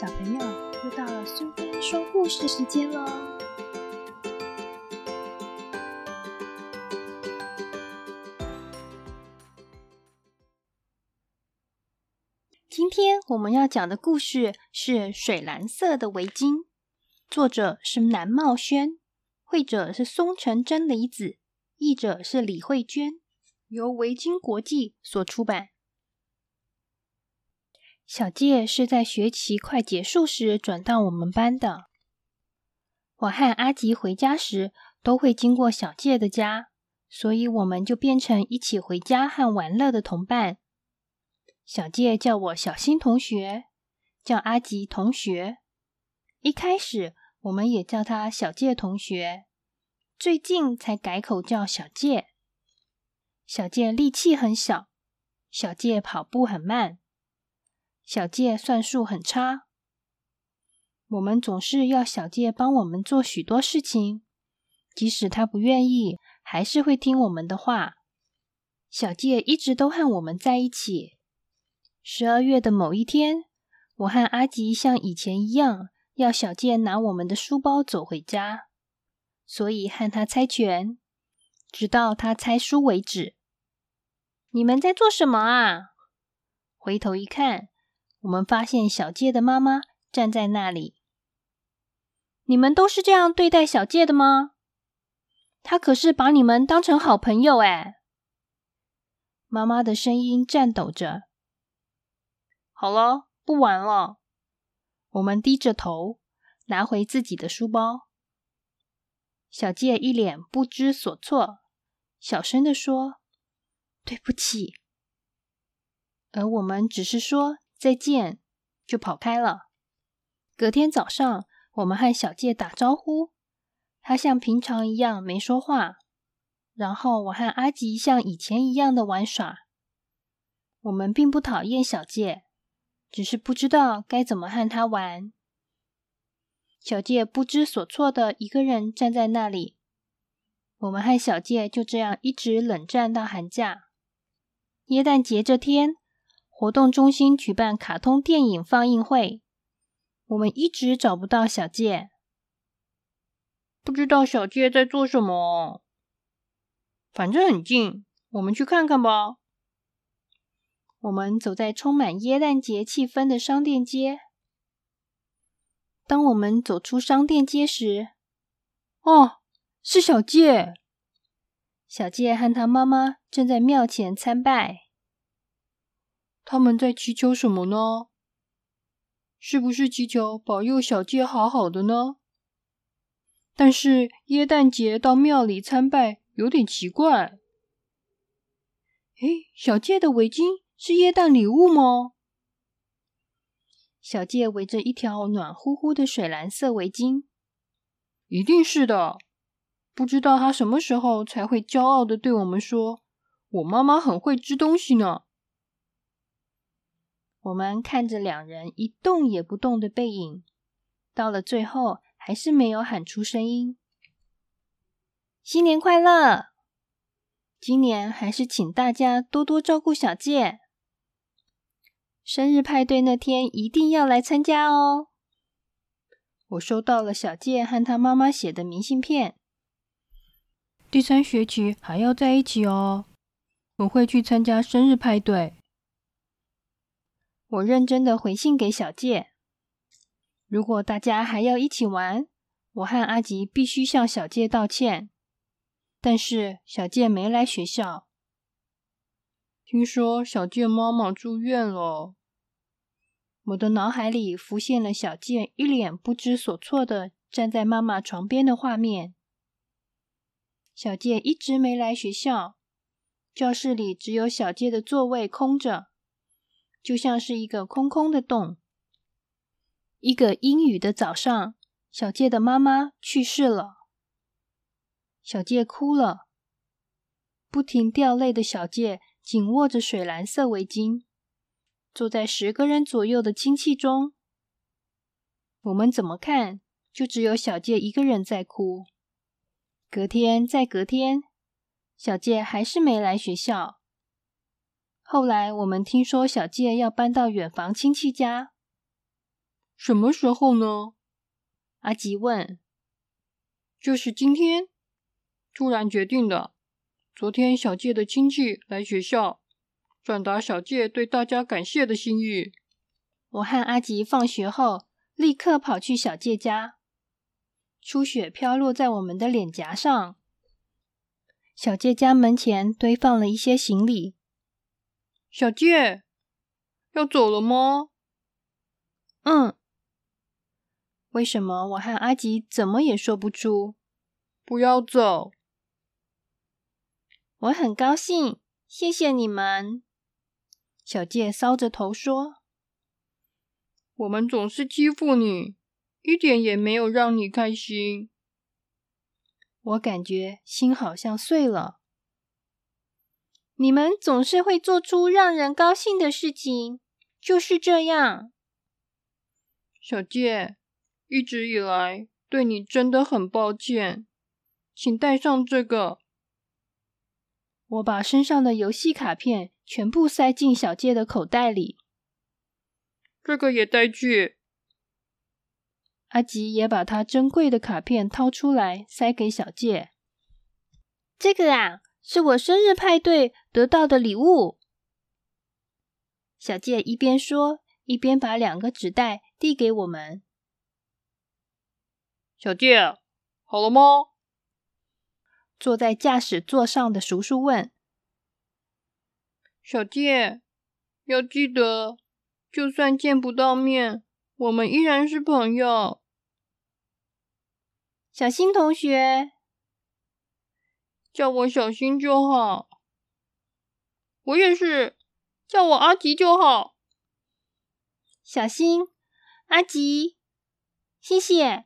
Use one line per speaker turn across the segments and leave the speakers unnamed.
小朋友，又到了苏菲说故事时间喽！今天我们要讲的故事是《水蓝色的围巾》，作者是南茂轩，绘者是松城真理子，译者是李慧娟，由围巾国际所出版。小介是在学期快结束时转到我们班的。我和阿吉回家时都会经过小介的家，所以我们就变成一起回家和玩乐的同伴。小介叫我小新同学，叫阿吉同学。一开始我们也叫他小介同学，最近才改口叫小介。小介力气很小，小介跑步很慢。小介算术很差，我们总是要小介帮我们做许多事情，即使他不愿意，还是会听我们的话。小介一直都和我们在一起。十二月的某一天，我和阿吉像以前一样，要小介拿我们的书包走回家，所以和他猜拳，直到他猜输为止。你们在做什么啊？回头一看。我们发现小介的妈妈站在那里。你们都是这样对待小介的吗？他可是把你们当成好朋友哎。妈妈的声音颤抖着。好了，不玩了。我们低着头，拿回自己的书包。小介一脸不知所措，小声的说：“对不起。”而我们只是说。再见，就跑开了。隔天早上，我们和小介打招呼，他像平常一样没说话。然后我和阿吉像以前一样的玩耍。我们并不讨厌小介，只是不知道该怎么和他玩。小介不知所措的一个人站在那里。我们和小介就这样一直冷战到寒假。耶诞节这天。活动中心举办卡通电影放映会，我们一直找不到小介，不知道小介在做什么。反正很近，我们去看看吧。我们走在充满耶诞节气氛的商店街。当我们走出商店街时，哦，是小介。小介和他妈妈正在庙前参拜。他们在祈求什么呢？是不是祈求保佑小介好好的呢？但是耶诞节到庙里参拜有点奇怪。诶，小介的围巾是耶诞礼物吗？小介围着一条暖乎乎的水蓝色围巾，一定是的。不知道他什么时候才会骄傲的对我们说：“我妈妈很会织东西呢。”我们看着两人一动也不动的背影，到了最后还是没有喊出声音。新年快乐！今年还是请大家多多照顾小介。生日派对那天一定要来参加哦！我收到了小介和他妈妈写的明信片。第三学期还要在一起哦。我会去参加生日派对。我认真的回信给小介，如果大家还要一起玩，我和阿吉必须向小介道歉。但是小介没来学校，听说小介妈妈住院了。我的脑海里浮现了小介一脸不知所措的站在妈妈床边的画面。小介一直没来学校，教室里只有小介的座位空着。就像是一个空空的洞。一个阴雨的早上，小介的妈妈去世了。小介哭了，不停掉泪的小介紧握着水蓝色围巾，坐在十个人左右的亲戚中。我们怎么看，就只有小介一个人在哭。隔天，再隔天，小介还是没来学校。后来我们听说小介要搬到远房亲戚家，
什么时候呢？
阿吉问。
就是今天，突然决定的。昨天小介的亲戚来学校，转达小介对大家感谢的心意。
我和阿吉放学后立刻跑去小介家。初雪飘落在我们的脸颊上。小介家门前堆放了一些行李。
小介要走了吗？
嗯。为什么我和阿吉怎么也说不出？
不要走。
我很高兴，谢谢你们。小介搔着头说：“
我们总是欺负你，一点也没有让你开心。”
我感觉心好像碎了。你们总是会做出让人高兴的事情，就是这样。
小介。一直以来对你真的很抱歉，请带上这个。
我把身上的游戏卡片全部塞进小介的口袋里，
这个也带去。
阿吉也把他珍贵的卡片掏出来塞给小介。这个啊，是我生日派对得到的礼物。小介一边说，一边把两个纸袋递给我们。
小介，好了吗？
坐在驾驶座上的叔叔问：“
小介，要记得，就算见不到面，我们依然是朋友。”
小新同学，
叫我小新就好。我也是，叫我阿吉就好。
小新，阿吉，谢谢。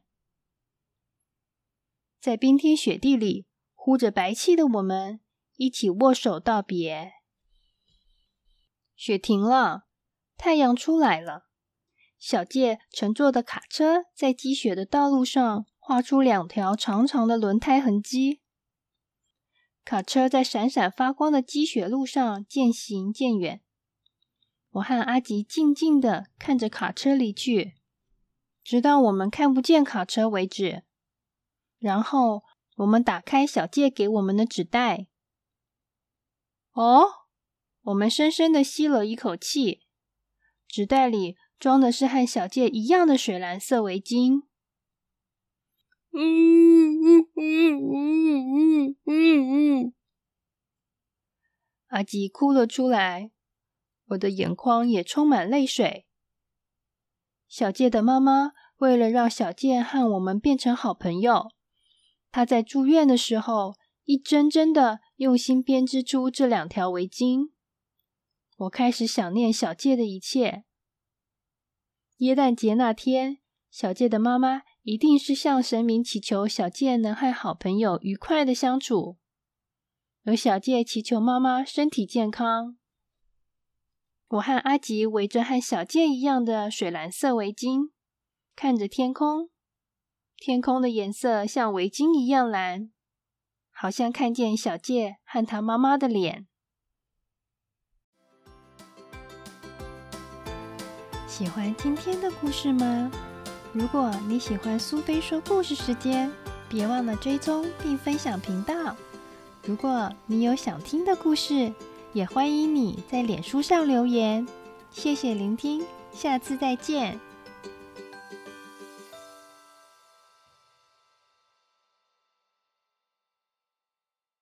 在冰天雪地里呼着白气的我们，一起握手道别。雪停了，太阳出来了。小介乘坐的卡车在积雪的道路上画出两条长长的轮胎痕迹。卡车在闪闪发光的积雪路上渐行渐远。我和阿吉静静的看着卡车离去，直到我们看不见卡车为止。然后我们打开小介给我们的纸袋。哦，我们深深的吸了一口气。纸袋里装的是和小介一样的水蓝色围巾。嗯嗯嗯嗯嗯嗯嗯，阿吉哭了出来，我的眼眶也充满泪水。小介的妈妈为了让小介和我们变成好朋友。她在住院的时候，一针针的用心编织出这两条围巾。我开始想念小介的一切。耶诞节那天，小介的妈妈一定是向神明祈求小介能和好朋友愉快的相处，而小介祈求妈妈身体健康。我和阿吉围着和小介一样的水蓝色围巾，看着天空。天空的颜色像围巾一样蓝，好像看见小介和他妈妈的脸。喜欢今天的故事吗？如果你喜欢苏菲说故事时间，别忘了追踪并分享频道。如果你有想听的故事，也欢迎你在脸书上留言。谢谢聆听，下次再见。